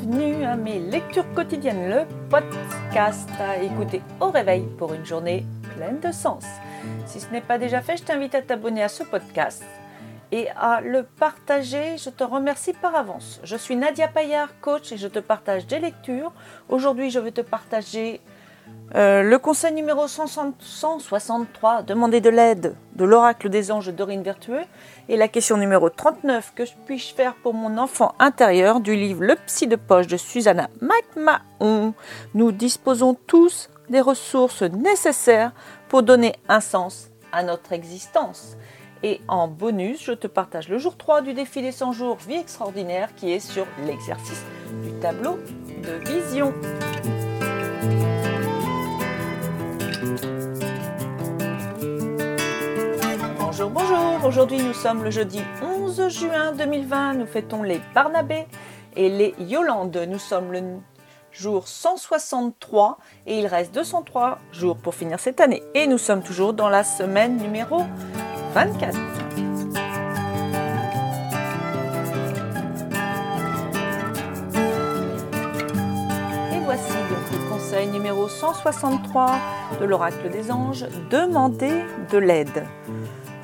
bienvenue à mes lectures quotidiennes, le podcast à écouter au réveil pour une journée pleine de sens. Si ce n'est pas déjà fait, je t'invite à t'abonner à ce podcast et à le partager. Je te remercie par avance. Je suis Nadia Payard, coach, et je te partage des lectures. Aujourd'hui, je vais te partager euh, le conseil numéro 163, demander de l'aide de l'oracle des anges Dorine Vertueux. Et la question numéro 39, que puis-je faire pour mon enfant intérieur du livre Le psy de poche de Susanna McMahon. Nous disposons tous des ressources nécessaires pour donner un sens à notre existence. Et en bonus, je te partage le jour 3 du défi des 100 jours Vie extraordinaire qui est sur l'exercice du tableau de vision. Bonjour, bonjour. Aujourd'hui, nous sommes le jeudi 11 juin 2020. Nous fêtons les Barnabés et les Yolande. Nous sommes le jour 163 et il reste 203 jours pour finir cette année. Et nous sommes toujours dans la semaine numéro 24. 163 de l'oracle des anges, demandez de l'aide.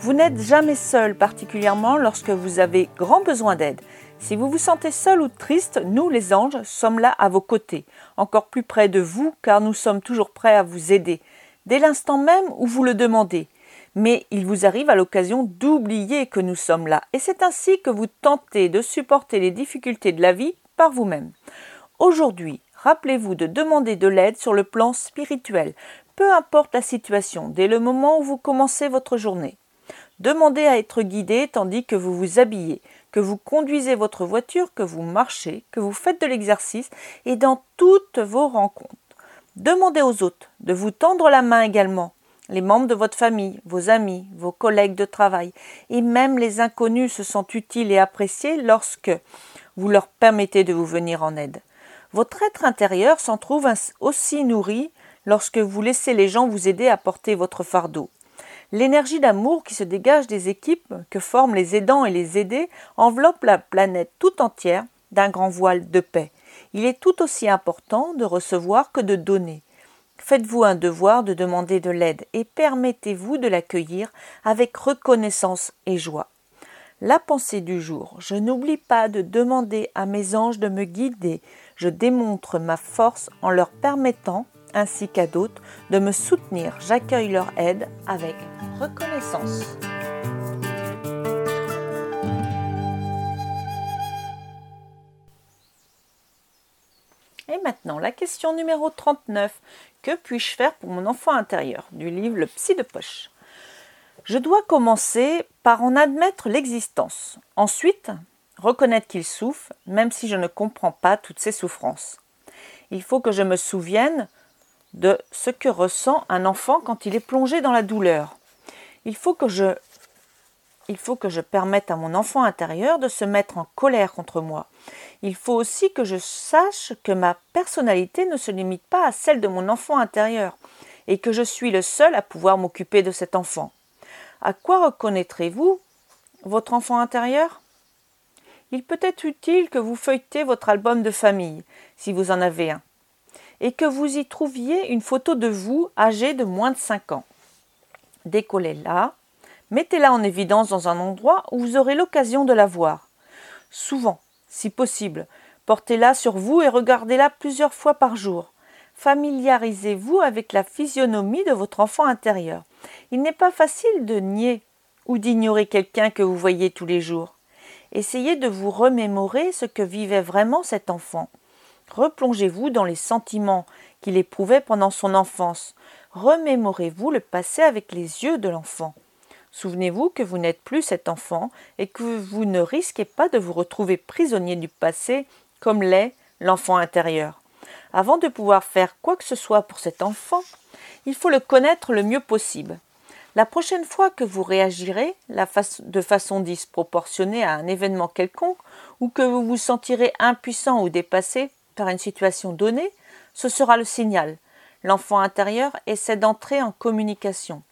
Vous n'êtes jamais seul, particulièrement lorsque vous avez grand besoin d'aide. Si vous vous sentez seul ou triste, nous les anges sommes là à vos côtés, encore plus près de vous, car nous sommes toujours prêts à vous aider, dès l'instant même où vous le demandez. Mais il vous arrive à l'occasion d'oublier que nous sommes là, et c'est ainsi que vous tentez de supporter les difficultés de la vie par vous-même. Aujourd'hui, rappelez-vous de demander de l'aide sur le plan spirituel, peu importe la situation, dès le moment où vous commencez votre journée. Demandez à être guidé tandis que vous vous habillez, que vous conduisez votre voiture, que vous marchez, que vous faites de l'exercice et dans toutes vos rencontres. Demandez aux autres de vous tendre la main également, les membres de votre famille, vos amis, vos collègues de travail et même les inconnus se sentent utiles et appréciés lorsque vous leur permettez de vous venir en aide. Votre être intérieur s'en trouve aussi nourri lorsque vous laissez les gens vous aider à porter votre fardeau. L'énergie d'amour qui se dégage des équipes que forment les aidants et les aidés enveloppe la planète tout entière d'un grand voile de paix. Il est tout aussi important de recevoir que de donner. Faites-vous un devoir de demander de l'aide et permettez-vous de l'accueillir avec reconnaissance et joie. La pensée du jour. Je n'oublie pas de demander à mes anges de me guider. Je démontre ma force en leur permettant ainsi qu'à d'autres de me soutenir. J'accueille leur aide avec reconnaissance. Et maintenant, la question numéro 39. Que puis-je faire pour mon enfant intérieur? Du livre Le psy de poche Je dois commencer par en admettre l'existence. Ensuite, reconnaître qu'il souffre, même si je ne comprends pas toutes ses souffrances. Il faut que je me souvienne de ce que ressent un enfant quand il est plongé dans la douleur. Il faut que je il faut que je permette à mon enfant intérieur de se mettre en colère contre moi. Il faut aussi que je sache que ma personnalité ne se limite pas à celle de mon enfant intérieur et que je suis le seul à pouvoir m'occuper de cet enfant. À quoi reconnaîtrez-vous votre enfant intérieur? Il peut être utile que vous feuilletez votre album de famille, si vous en avez un et que vous y trouviez une photo de vous âgé de moins de 5 ans. Décollez-la, mettez-la en évidence dans un endroit où vous aurez l'occasion de la voir. Souvent, si possible, portez-la sur vous et regardez-la plusieurs fois par jour. Familiarisez-vous avec la physionomie de votre enfant intérieur. Il n'est pas facile de nier ou d'ignorer quelqu'un que vous voyez tous les jours. Essayez de vous remémorer ce que vivait vraiment cet enfant. Replongez-vous dans les sentiments qu'il éprouvait pendant son enfance. Remémorez-vous le passé avec les yeux de l'enfant. Souvenez-vous que vous n'êtes plus cet enfant et que vous ne risquez pas de vous retrouver prisonnier du passé comme l'est l'enfant intérieur. Avant de pouvoir faire quoi que ce soit pour cet enfant, il faut le connaître le mieux possible. La prochaine fois que vous réagirez de façon disproportionnée à un événement quelconque, ou que vous vous sentirez impuissant ou dépassé, par une situation donnée, ce sera le signal. L'enfant intérieur essaie d'entrer en communication.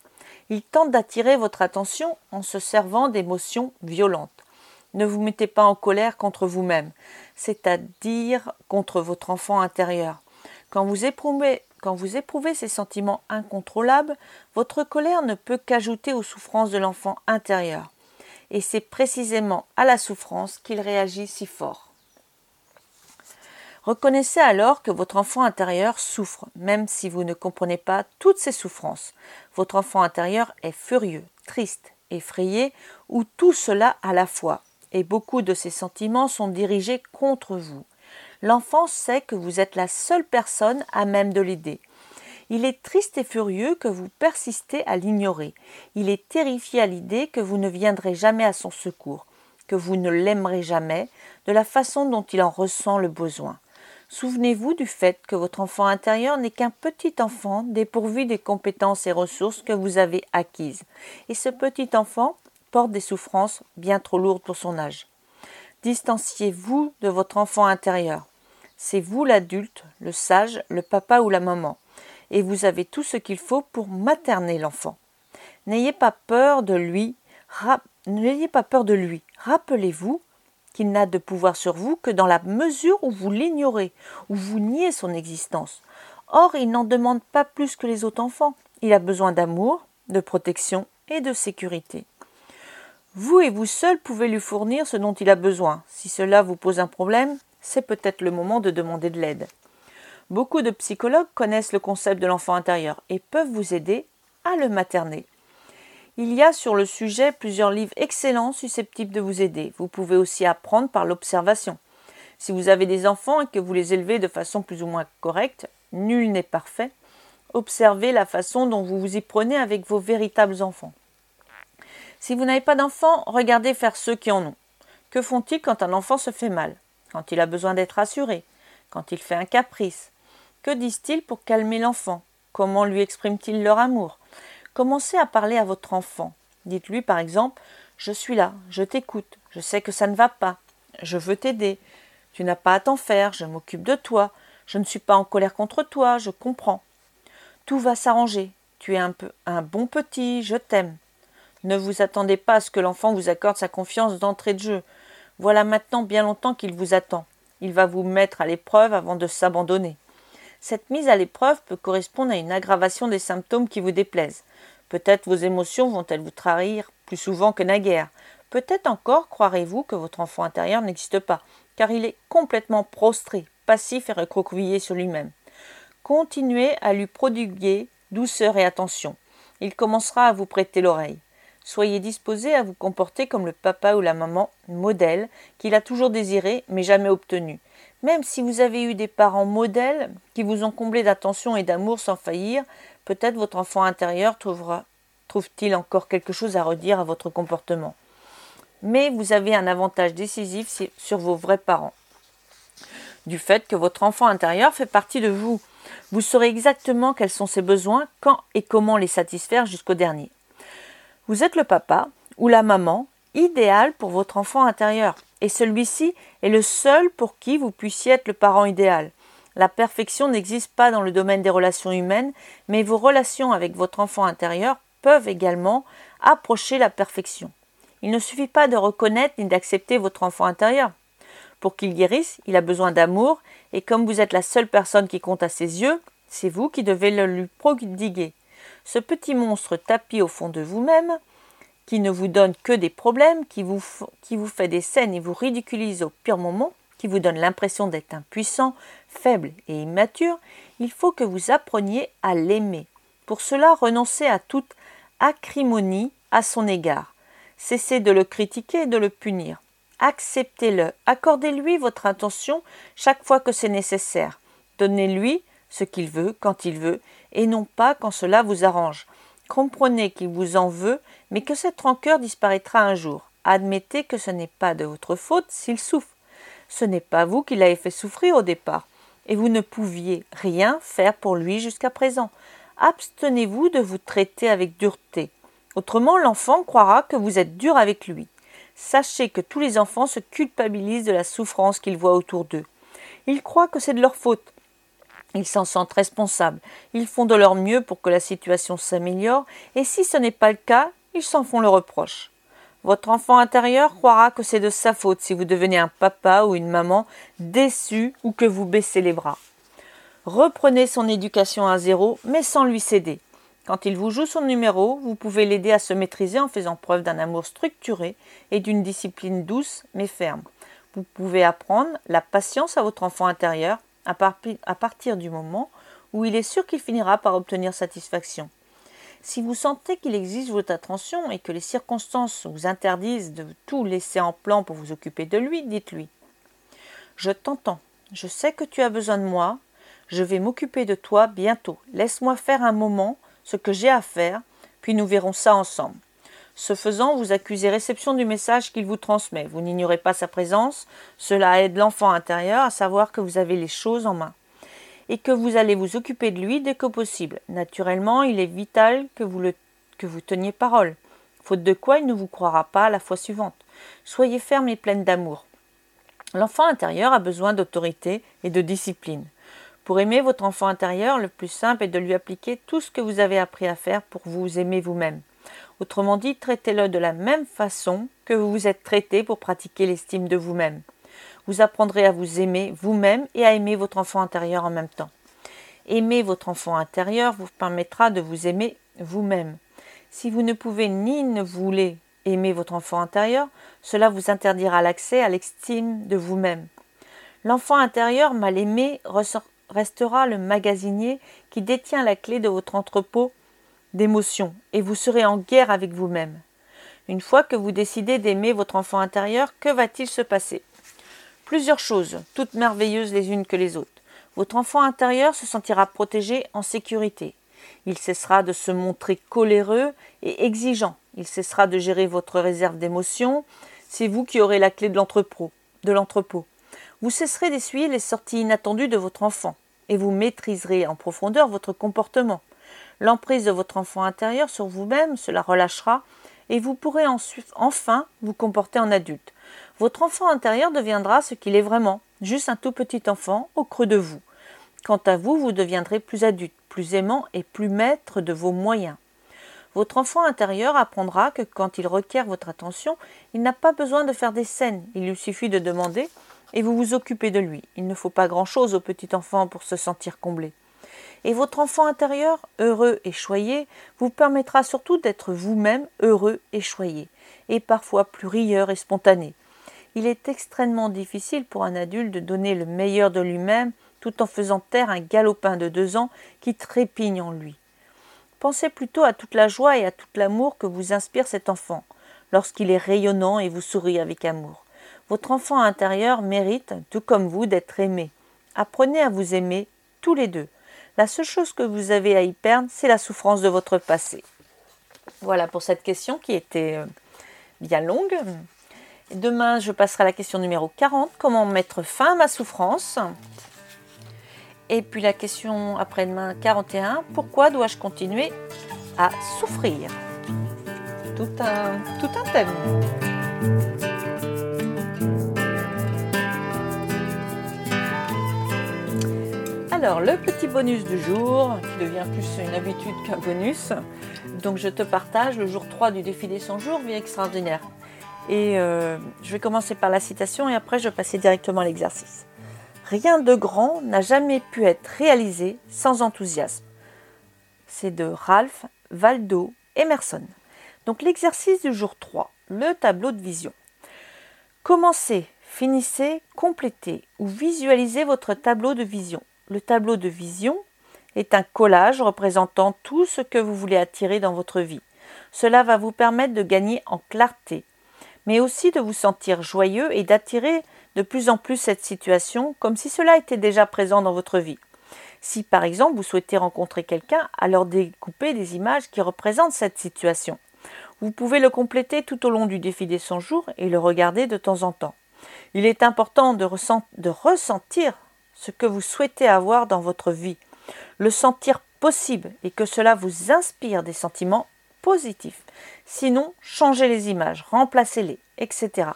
Il tente d'attirer votre attention en se servant d'émotions violentes. Ne vous mettez pas en colère contre vous-même, c'est-à-dire contre votre enfant intérieur. Quand vous éprouvez quand vous éprouvez ces sentiments incontrôlables, votre colère ne peut qu'ajouter aux souffrances de l'enfant intérieur. Et c'est précisément à la souffrance qu'il réagit si fort. Reconnaissez alors que votre enfant intérieur souffre, même si vous ne comprenez pas toutes ses souffrances. Votre enfant intérieur est furieux, triste, effrayé, ou tout cela à la fois, et beaucoup de ses sentiments sont dirigés contre vous. L'enfant sait que vous êtes la seule personne à même de l'aider. Il est triste et furieux que vous persistez à l'ignorer. Il est terrifié à l'idée que vous ne viendrez jamais à son secours, que vous ne l'aimerez jamais de la façon dont il en ressent le besoin. Souvenez-vous du fait que votre enfant intérieur n'est qu'un petit enfant dépourvu des compétences et ressources que vous avez acquises. Et ce petit enfant porte des souffrances bien trop lourdes pour son âge. Distanciez-vous de votre enfant intérieur. C'est vous l'adulte, le sage, le papa ou la maman, et vous avez tout ce qu'il faut pour materner l'enfant. N'ayez pas peur de lui. Rappelez-vous qu'il n'a de pouvoir sur vous que dans la mesure où vous l'ignorez, où vous niez son existence. Or, il n'en demande pas plus que les autres enfants. Il a besoin d'amour, de protection et de sécurité. Vous et vous seul pouvez lui fournir ce dont il a besoin. Si cela vous pose un problème, c'est peut-être le moment de demander de l'aide. Beaucoup de psychologues connaissent le concept de l'enfant intérieur et peuvent vous aider à le materner. Il y a sur le sujet plusieurs livres excellents susceptibles de vous aider. Vous pouvez aussi apprendre par l'observation. Si vous avez des enfants et que vous les élevez de façon plus ou moins correcte, nul n'est parfait, observez la façon dont vous vous y prenez avec vos véritables enfants. Si vous n'avez pas d'enfants, regardez faire ceux qui en ont. Que font-ils quand un enfant se fait mal? Quand il a besoin d'être rassuré Quand il fait un caprice Que disent-ils pour calmer l'enfant? Comment lui expriment-ils leur amour? Commencez à parler à votre enfant. Dites-lui par exemple Je suis là, je t'écoute, je sais que ça ne va pas, je veux t'aider, tu n'as pas à t'en faire, je m'occupe de toi, je ne suis pas en colère contre toi, je comprends. Tout va s'arranger, tu es un, peu, un bon petit, je t'aime. Ne vous attendez pas à ce que l'enfant vous accorde sa confiance d'entrée de jeu. Voilà maintenant bien longtemps qu'il vous attend. Il va vous mettre à l'épreuve avant de s'abandonner. Cette mise à l'épreuve peut correspondre à une aggravation des symptômes qui vous déplaisent. Peut-être vos émotions vont-elles vous trahir plus souvent que naguère. Peut-être encore croirez-vous que votre enfant intérieur n'existe pas, car il est complètement prostré, passif et recroquevillé sur lui-même. Continuez à lui prodiguer douceur et attention. Il commencera à vous prêter l'oreille. Soyez disposé à vous comporter comme le papa ou la maman modèle qu'il a toujours désiré mais jamais obtenu. Même si vous avez eu des parents modèles qui vous ont comblé d'attention et d'amour sans faillir, peut-être votre enfant intérieur trouvera trouve-t-il encore quelque chose à redire à votre comportement. Mais vous avez un avantage décisif sur vos vrais parents. Du fait que votre enfant intérieur fait partie de vous. Vous saurez exactement quels sont ses besoins, quand et comment les satisfaire jusqu'au dernier. Vous êtes le papa ou la maman idéal pour votre enfant intérieur et celui-ci est le seul pour qui vous puissiez être le parent idéal. La perfection n'existe pas dans le domaine des relations humaines, mais vos relations avec votre enfant intérieur peuvent également approcher la perfection. Il ne suffit pas de reconnaître ni d'accepter votre enfant intérieur. Pour qu'il guérisse, il a besoin d'amour, et comme vous êtes la seule personne qui compte à ses yeux, c'est vous qui devez le lui prodiguer. Ce petit monstre tapis au fond de vous-même, qui ne vous donne que des problèmes, qui vous, qui vous fait des scènes et vous ridiculise au pire moment, qui vous donne l'impression d'être impuissant, faible et immature, il faut que vous appreniez à l'aimer. Pour cela, renoncez à toute acrimonie à son égard. Cessez de le critiquer et de le punir. Acceptez-le, accordez-lui votre intention chaque fois que c'est nécessaire. Donnez-lui ce qu'il veut quand il veut, et non pas quand cela vous arrange. Comprenez qu'il vous en veut, mais que cette rancœur disparaîtra un jour. Admettez que ce n'est pas de votre faute s'il souffre. Ce n'est pas vous qui l'avez fait souffrir au départ, et vous ne pouviez rien faire pour lui jusqu'à présent. Abstenez-vous de vous traiter avec dureté. Autrement, l'enfant croira que vous êtes dur avec lui. Sachez que tous les enfants se culpabilisent de la souffrance qu'ils voient autour d'eux. Ils croient que c'est de leur faute. Ils s'en sentent responsables. Ils font de leur mieux pour que la situation s'améliore, et si ce n'est pas le cas, ils s'en font le reproche. Votre enfant intérieur croira que c'est de sa faute si vous devenez un papa ou une maman déçu ou que vous baissez les bras. Reprenez son éducation à zéro, mais sans lui céder. Quand il vous joue son numéro, vous pouvez l'aider à se maîtriser en faisant preuve d'un amour structuré et d'une discipline douce mais ferme. Vous pouvez apprendre la patience à votre enfant intérieur à, partir du moment où il est sûr qu'il finira par obtenir satisfaction. Si vous sentez qu'il exige votre attention et que les circonstances vous interdisent de tout laisser en plan pour vous occuper de lui, dites-lui Je t'entends, je sais que tu as besoin de moi, je vais m'occuper de toi bientôt, laisse-moi faire un moment ce que j'ai à faire, puis nous verrons ça ensemble. Ce faisant, vous accusez réception du message qu'il vous transmet. Vous n'ignorez pas sa présence. Cela aide l'enfant intérieur à savoir que vous avez les choses en main et que vous allez vous occuper de lui dès que possible. Naturellement, il est vital que vous, le, que vous teniez parole, faute de quoi il ne vous croira pas la fois suivante. Soyez ferme et pleine d'amour. L'enfant intérieur a besoin d'autorité et de discipline. Pour aimer votre enfant intérieur, le plus simple est de lui appliquer tout ce que vous avez appris à faire pour vous aimer vous-même. Autrement dit, traitez-le de la même façon que vous vous êtes traité pour pratiquer l'estime de vous-même vous apprendrez à vous aimer vous-même et à aimer votre enfant intérieur en même temps. Aimer votre enfant intérieur vous permettra de vous aimer vous-même. Si vous ne pouvez ni ne voulez aimer votre enfant intérieur, cela vous interdira l'accès à l'estime de vous-même. L'enfant intérieur mal aimé restera le magasinier qui détient la clé de votre entrepôt d'émotions et vous serez en guerre avec vous-même. Une fois que vous décidez d'aimer votre enfant intérieur, que va-t-il se passer? Plusieurs choses, toutes merveilleuses les unes que les autres. Votre enfant intérieur se sentira protégé en sécurité. Il cessera de se montrer coléreux et exigeant. Il cessera de gérer votre réserve d'émotions. C'est vous qui aurez la clé de l'entrepôt. Vous cesserez d'essuyer les sorties inattendues de votre enfant et vous maîtriserez en profondeur votre comportement. L'emprise de votre enfant intérieur sur vous-même se la relâchera et vous pourrez enfin vous comporter en adulte. Votre enfant intérieur deviendra ce qu'il est vraiment, juste un tout petit enfant au creux de vous. Quant à vous, vous deviendrez plus adulte, plus aimant et plus maître de vos moyens. Votre enfant intérieur apprendra que quand il requiert votre attention, il n'a pas besoin de faire des scènes, il lui suffit de demander et vous vous occupez de lui. Il ne faut pas grand-chose au petit enfant pour se sentir comblé. Et votre enfant intérieur, heureux et choyé, vous permettra surtout d'être vous-même heureux et choyé, et parfois plus rieur et spontané. Il est extrêmement difficile pour un adulte de donner le meilleur de lui-même tout en faisant taire un galopin de deux ans qui trépigne en lui. Pensez plutôt à toute la joie et à tout l'amour que vous inspire cet enfant, lorsqu'il est rayonnant et vous sourit avec amour. Votre enfant intérieur mérite, tout comme vous, d'être aimé. Apprenez à vous aimer tous les deux. La seule chose que vous avez à y perdre, c'est la souffrance de votre passé. Voilà pour cette question qui était euh, bien longue. Demain, je passerai à la question numéro 40, comment mettre fin à ma souffrance? Et puis la question après-demain 41, pourquoi dois-je continuer à souffrir? Tout un, tout un thème. Alors, le petit bonus du jour, qui devient plus une habitude qu'un bonus. Donc, je te partage le jour 3 du défi des 100 jours, vie extraordinaire. Et euh, je vais commencer par la citation et après je vais passer directement à l'exercice. Rien de grand n'a jamais pu être réalisé sans enthousiasme. C'est de Ralph Waldo Emerson. Donc l'exercice du jour 3, le tableau de vision. Commencez, finissez, complétez ou visualisez votre tableau de vision. Le tableau de vision est un collage représentant tout ce que vous voulez attirer dans votre vie. Cela va vous permettre de gagner en clarté, mais aussi de vous sentir joyeux et d'attirer de plus en plus cette situation comme si cela était déjà présent dans votre vie. Si par exemple vous souhaitez rencontrer quelqu'un, alors découpez des images qui représentent cette situation. Vous pouvez le compléter tout au long du défi des 100 jours et le regarder de temps en temps. Il est important de, de ressentir ce que vous souhaitez avoir dans votre vie, le sentir possible et que cela vous inspire des sentiments positifs. Sinon, changez les images, remplacez-les, etc.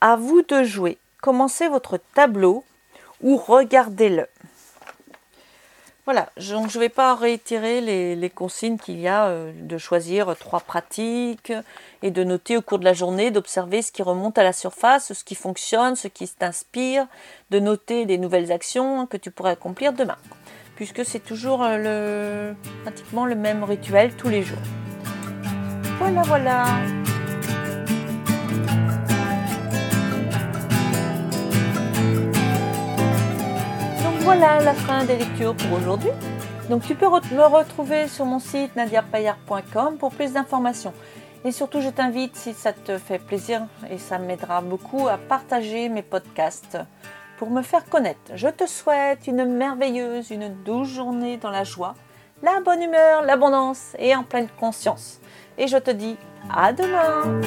À vous de jouer. Commencez votre tableau ou regardez-le. Voilà, donc je ne vais pas réitérer les, consignes qu'il y a euh, de choisir trois pratiques et de noter au cours de la journée, d'observer ce qui remonte à la surface, ce qui fonctionne, ce qui t'inspire, de noter les nouvelles actions que tu pourrais accomplir demain, puisque c'est toujours euh, pratiquement le même rituel tous les jours. Voilà, voilà. Voilà la fin des lectures pour aujourd'hui. Donc tu peux me retrouver sur mon site nadiapayard.com pour plus d'informations. Et surtout, je t'invite, si ça te fait plaisir et ça m'aidera beaucoup, à partager mes podcasts pour me faire connaître. Je te souhaite une merveilleuse, une douce journée dans la joie, la bonne humeur, l'abondance et en pleine conscience. Et je te dis à demain